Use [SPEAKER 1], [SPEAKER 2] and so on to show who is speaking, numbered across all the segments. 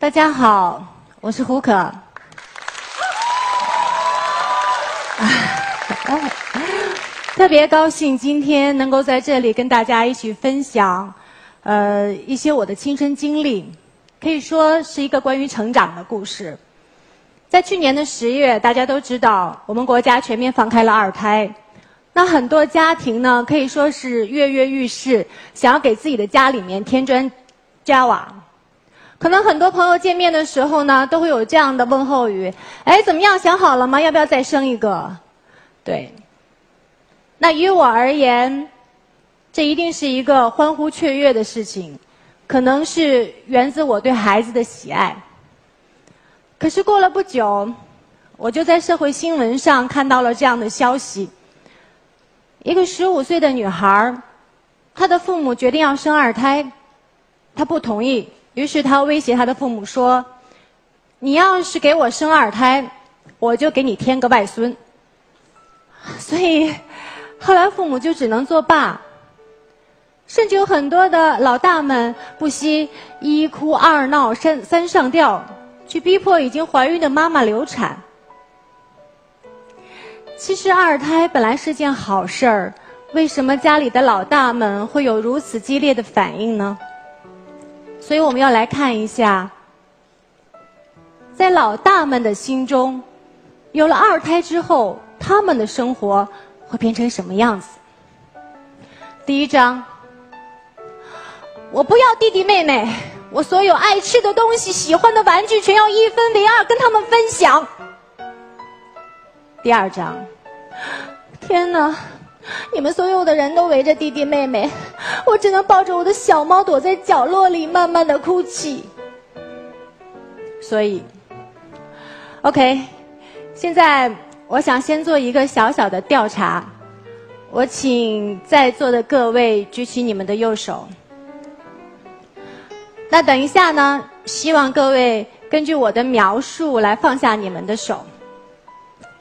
[SPEAKER 1] 大家好，我是胡可。特别高兴今天能够在这里跟大家一起分享，呃，一些我的亲身经历，可以说是一个关于成长的故事。在去年的十月，大家都知道我们国家全面放开了二胎，那很多家庭呢可以说是跃跃欲试，想要给自己的家里面添砖加瓦。可能很多朋友见面的时候呢，都会有这样的问候语：“哎，怎么样？想好了吗？要不要再生一个？”对。那于我而言，这一定是一个欢呼雀跃的事情，可能是源自我对孩子的喜爱。可是过了不久，我就在社会新闻上看到了这样的消息：一个十五岁的女孩她的父母决定要生二胎，她不同意。于是他威胁他的父母说：“你要是给我生二胎，我就给你添个外孙。”所以后来父母就只能作罢。甚至有很多的老大们不惜一哭二闹三三上吊，去逼迫已经怀孕的妈妈流产。其实二胎本来是件好事儿，为什么家里的老大们会有如此激烈的反应呢？所以我们要来看一下，在老大们的心中，有了二胎之后，他们的生活会变成什么样子？第一章，我不要弟弟妹妹，我所有爱吃的东西、喜欢的玩具，全要一分为二跟他们分享。第二章，天哪！你们所有的人都围着弟弟妹妹，我只能抱着我的小猫躲在角落里，慢慢的哭泣。所以，OK，现在我想先做一个小小的调查，我请在座的各位举起你们的右手。那等一下呢，希望各位根据我的描述来放下你们的手。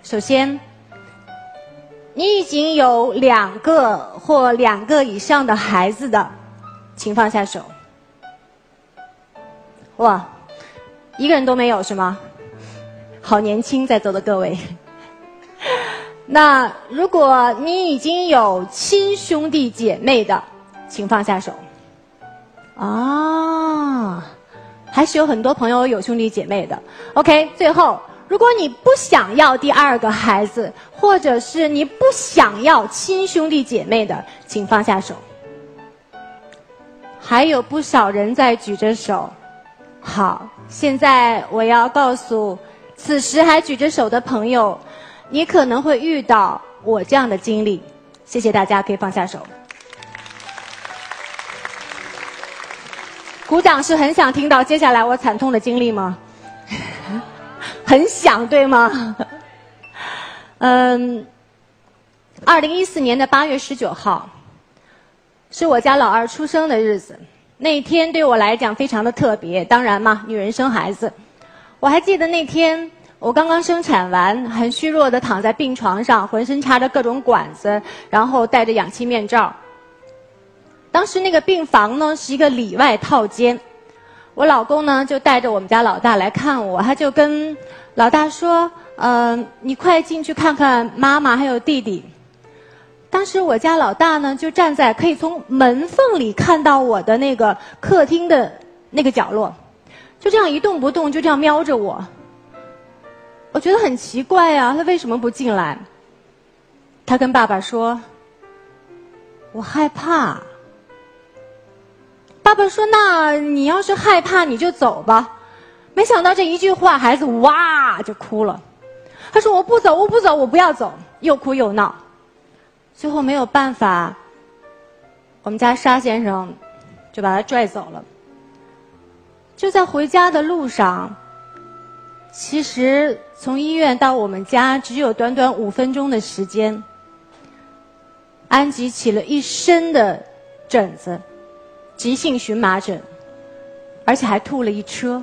[SPEAKER 1] 首先。你已经有两个或两个以上的孩子的，请放下手。哇，一个人都没有是吗？好年轻，在座的各位。那如果你已经有亲兄弟姐妹的，请放下手。啊，还是有很多朋友有兄弟姐妹的。OK，最后。如果你不想要第二个孩子，或者是你不想要亲兄弟姐妹的，请放下手。还有不少人在举着手。好，现在我要告诉此时还举着手的朋友，你可能会遇到我这样的经历。谢谢大家，可以放下手。鼓掌是很想听到接下来我惨痛的经历吗？很想对吗？嗯，二零一四年的八月十九号，是我家老二出生的日子。那一天对我来讲非常的特别。当然嘛，女人生孩子，我还记得那天我刚刚生产完，很虚弱的躺在病床上，浑身插着各种管子，然后戴着氧气面罩。当时那个病房呢是一个里外套间。我老公呢，就带着我们家老大来看我，他就跟老大说：“呃，你快进去看看妈妈还有弟弟。”当时我家老大呢，就站在可以从门缝里看到我的那个客厅的那个角落，就这样一动不动，就这样瞄着我。我觉得很奇怪啊，他为什么不进来？他跟爸爸说：“我害怕。”爸爸说：“那你要是害怕，你就走吧。”没想到这一句话，孩子哇就哭了。他说：“我不走，我不走，我不要走。”又哭又闹。最后没有办法，我们家沙先生就把他拽走了。就在回家的路上，其实从医院到我们家只有短短五分钟的时间，安吉起了一身的疹子。急性荨麻疹，而且还吐了一车。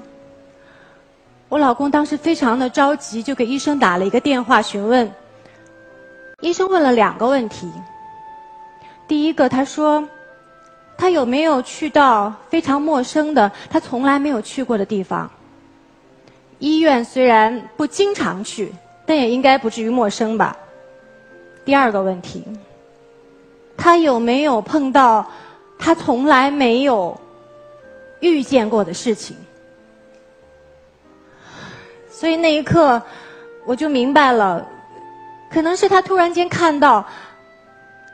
[SPEAKER 1] 我老公当时非常的着急，就给医生打了一个电话询问。医生问了两个问题。第一个，他说他有没有去到非常陌生的、他从来没有去过的地方？医院虽然不经常去，但也应该不至于陌生吧。第二个问题，他有没有碰到他从来没有遇见过的事情？所以那一刻，我就明白了，可能是他突然间看到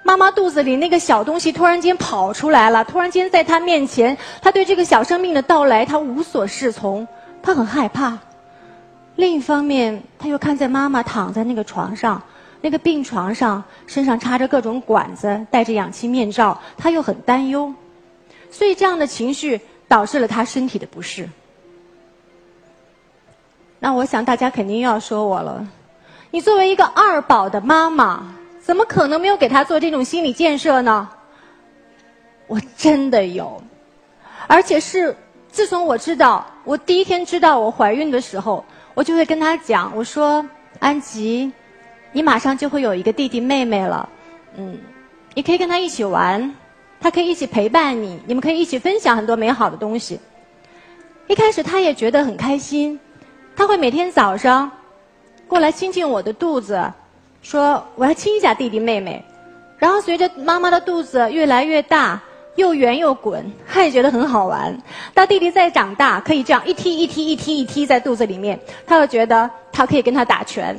[SPEAKER 1] 妈妈肚子里那个小东西突然间跑出来了，突然间在他面前，他对这个小生命的到来他无所适从，他很害怕。另一方面，他又看见妈妈躺在那个床上，那个病床上，身上插着各种管子，戴着氧气面罩，他又很担忧，所以这样的情绪导致了他身体的不适。那我想大家肯定又要说我了，你作为一个二宝的妈妈，怎么可能没有给他做这种心理建设呢？我真的有，而且是自从我知道我第一天知道我怀孕的时候，我就会跟他讲，我说安吉，你马上就会有一个弟弟妹妹了，嗯，你可以跟他一起玩，他可以一起陪伴你，你们可以一起分享很多美好的东西。一开始他也觉得很开心。他会每天早上过来亲亲我的肚子，说我要亲一下弟弟妹妹。然后随着妈妈的肚子越来越大，又圆又滚，他也觉得很好玩。到弟弟再长大，可以这样一踢一踢一踢一踢在肚子里面，他又觉得他可以跟他打拳。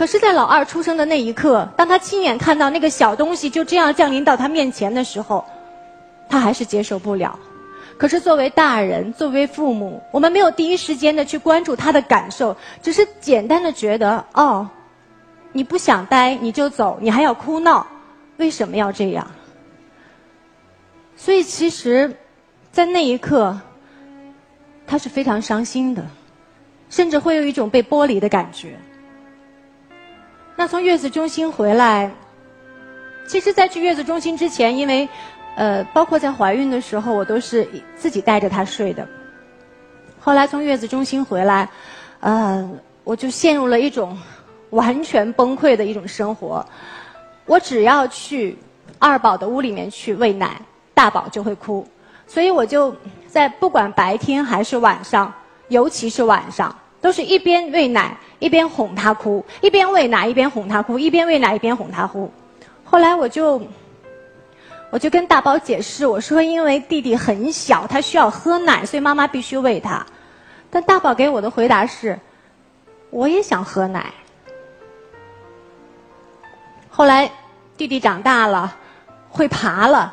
[SPEAKER 1] 可是，在老二出生的那一刻，当他亲眼看到那个小东西就这样降临到他面前的时候，他还是接受不了。可是作为大人，作为父母，我们没有第一时间的去关注他的感受，只是简单的觉得，哦，你不想待你就走，你还要哭闹，为什么要这样？所以其实，在那一刻，他是非常伤心的，甚至会有一种被剥离的感觉。那从月子中心回来，其实，在去月子中心之前，因为。呃，包括在怀孕的时候，我都是自己带着他睡的。后来从月子中心回来，呃，我就陷入了一种完全崩溃的一种生活。我只要去二宝的屋里面去喂奶，大宝就会哭，所以我就在不管白天还是晚上，尤其是晚上，都是一边喂奶一边哄他哭，一边喂奶一边哄他哭，一边喂奶一边哄他哭。后来我就。我就跟大宝解释，我说因为弟弟很小，他需要喝奶，所以妈妈必须喂他。但大宝给我的回答是，我也想喝奶。后来弟弟长大了，会爬了，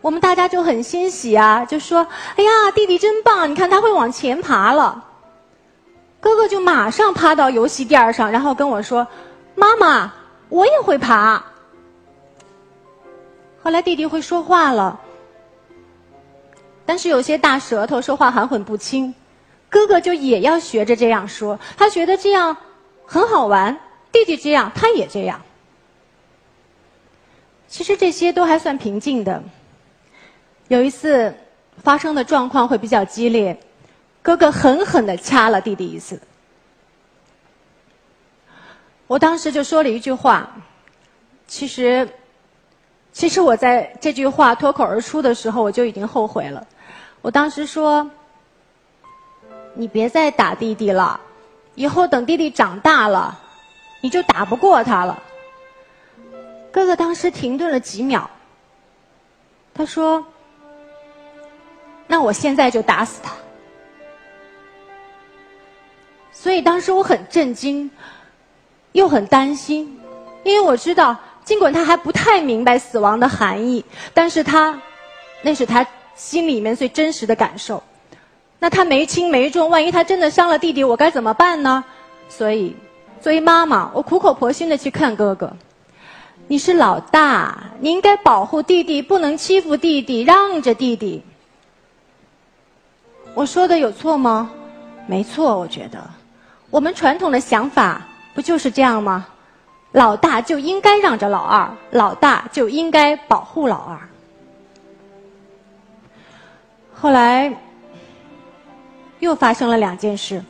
[SPEAKER 1] 我们大家就很欣喜啊，就说：“哎呀，弟弟真棒！你看他会往前爬了。”哥哥就马上趴到游戏垫上，然后跟我说：“妈妈，我也会爬。”后来弟弟会说话了，但是有些大舌头，说话含混不清。哥哥就也要学着这样说，他觉得这样很好玩。弟弟这样，他也这样。其实这些都还算平静的。有一次发生的状况会比较激烈，哥哥狠狠的掐了弟弟一次。我当时就说了一句话，其实。其实我在这句话脱口而出的时候，我就已经后悔了。我当时说：“你别再打弟弟了，以后等弟弟长大了，你就打不过他了。”哥哥当时停顿了几秒，他说：“那我现在就打死他。”所以当时我很震惊，又很担心，因为我知道。尽管他还不太明白死亡的含义，但是他，那是他心里面最真实的感受。那他没轻没重，万一他真的伤了弟弟，我该怎么办呢？所以，作为妈妈，我苦口婆心的去看哥哥。你是老大，你应该保护弟弟，不能欺负弟弟，让着弟弟。我说的有错吗？没错，我觉得，我们传统的想法不就是这样吗？老大就应该让着老二，老大就应该保护老二。后来又发生了两件事。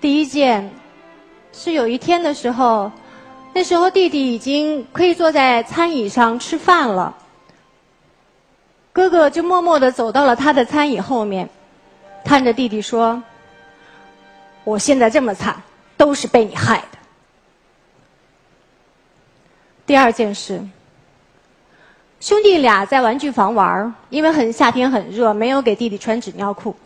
[SPEAKER 1] 第一件是有一天的时候，那时候弟弟已经可以坐在餐椅上吃饭了，哥哥就默默的走到了他的餐椅后面，看着弟弟说：“我现在这么惨，都是被你害的。”第二件事，兄弟俩在玩具房玩因为很夏天很热，没有给弟弟穿纸尿裤，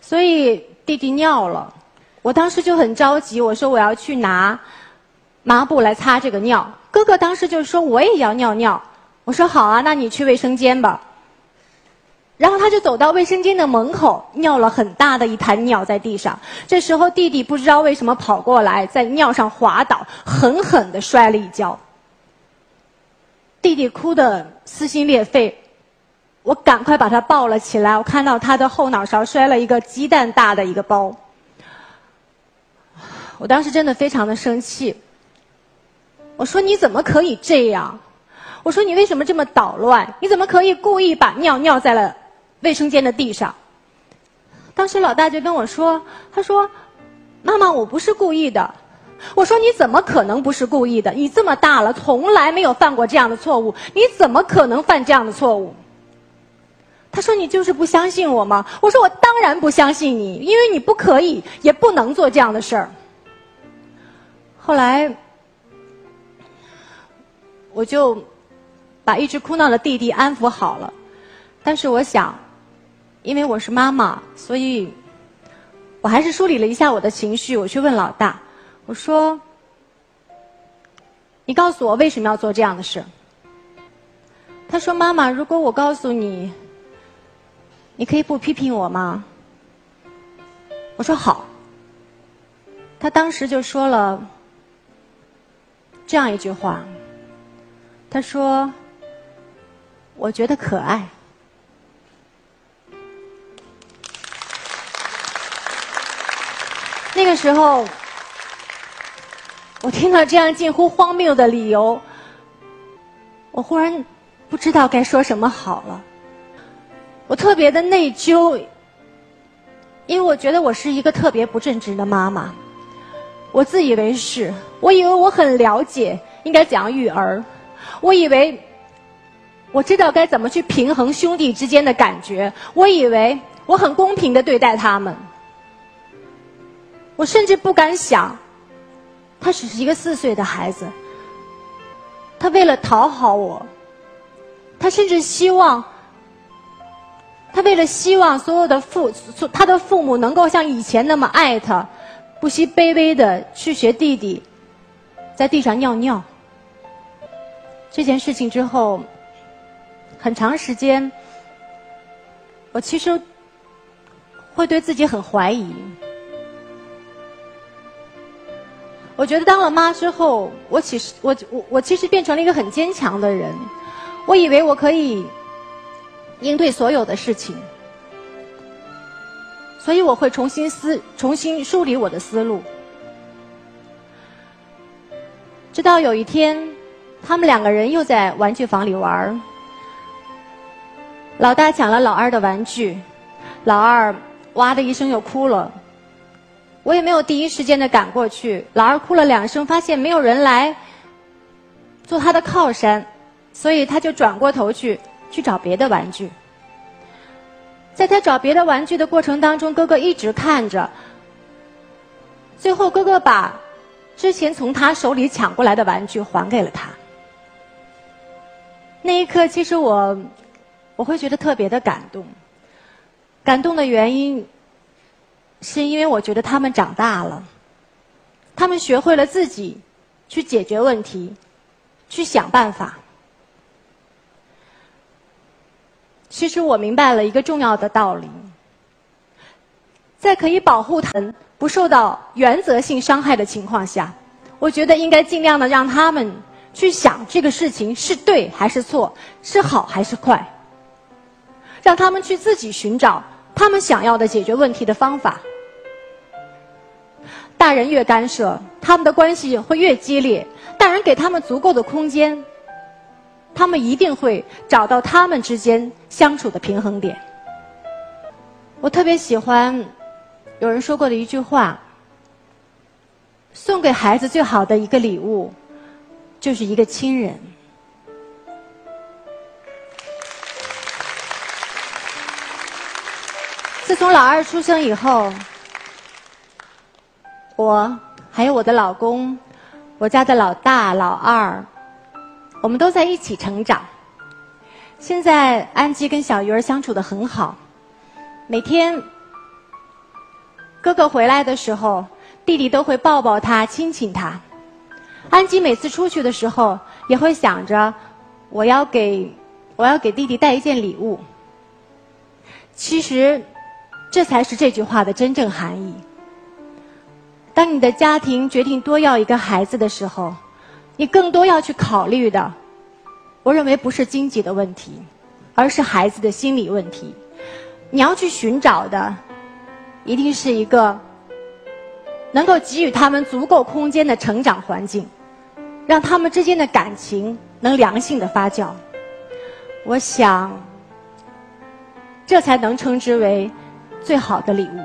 [SPEAKER 1] 所以弟弟尿了。我当时就很着急，我说我要去拿抹布来擦这个尿。哥哥当时就说我也要尿尿，我说好啊，那你去卫生间吧。然后他就走到卫生间的门口，尿了很大的一滩尿在地上。这时候弟弟不知道为什么跑过来，在尿上滑倒，狠狠的摔了一跤。弟弟哭得撕心裂肺，我赶快把他抱了起来。我看到他的后脑勺摔了一个鸡蛋大的一个包。我当时真的非常的生气。我说你怎么可以这样？我说你为什么这么捣乱？你怎么可以故意把尿尿在了卫生间的地上？当时老大就跟我说：“他说，妈妈，我不是故意的。”我说：“你怎么可能不是故意的？你这么大了，从来没有犯过这样的错误，你怎么可能犯这样的错误？”他说：“你就是不相信我吗？”我说：“我当然不相信你，因为你不可以，也不能做这样的事儿。”后来。我就把一直哭闹的弟弟安抚好了，但是我想，因为我是妈妈，所以我还是梳理了一下我的情绪。我去问老大，我说：“你告诉我为什么要做这样的事？”他说：“妈妈，如果我告诉你，你可以不批评我吗？”我说：“好。”他当时就说了这样一句话。他说：“我觉得可爱。”那个时候，我听到这样近乎荒谬的理由，我忽然不知道该说什么好了。我特别的内疚，因为我觉得我是一个特别不正直的妈妈。我自以为是，我以为我很了解应该怎样育儿。我以为我知道该怎么去平衡兄弟之间的感觉，我以为我很公平的对待他们，我甚至不敢想，他只是一个四岁的孩子，他为了讨好我，他甚至希望，他为了希望所有的父他的父母能够像以前那么爱他，不惜卑微的去学弟弟在地上尿尿。这件事情之后，很长时间，我其实会对自己很怀疑。我觉得当了妈之后，我其实我我我其实变成了一个很坚强的人。我以为我可以应对所有的事情，所以我会重新思重新梳理我的思路，直到有一天。他们两个人又在玩具房里玩儿老大抢了老二的玩具，老二哇的一声又哭了。我也没有第一时间的赶过去，老二哭了两声，发现没有人来做他的靠山，所以他就转过头去去找别的玩具。在他找别的玩具的过程当中，哥哥一直看着，最后哥哥把之前从他手里抢过来的玩具还给了他。那一刻，其实我我会觉得特别的感动。感动的原因，是因为我觉得他们长大了，他们学会了自己去解决问题，去想办法。其实我明白了一个重要的道理：在可以保护他们不受到原则性伤害的情况下，我觉得应该尽量的让他们。去想这个事情是对还是错，是好还是坏，让他们去自己寻找他们想要的解决问题的方法。大人越干涉，他们的关系会越激烈。大人给他们足够的空间，他们一定会找到他们之间相处的平衡点。我特别喜欢有人说过的一句话：送给孩子最好的一个礼物。就是一个亲人。自从老二出生以后，我还有我的老公，我家的老大、老二，我们都在一起成长。现在安吉跟小鱼儿相处的很好，每天哥哥回来的时候，弟弟都会抱抱他、亲亲他。安吉每次出去的时候，也会想着我要给我要给弟弟带一件礼物。其实，这才是这句话的真正含义。当你的家庭决定多要一个孩子的时候，你更多要去考虑的。我认为不是经济的问题，而是孩子的心理问题。你要去寻找的，一定是一个能够给予他们足够空间的成长环境，让他们之间的感情能良性的发酵。我想，这才能称之为最好的礼物。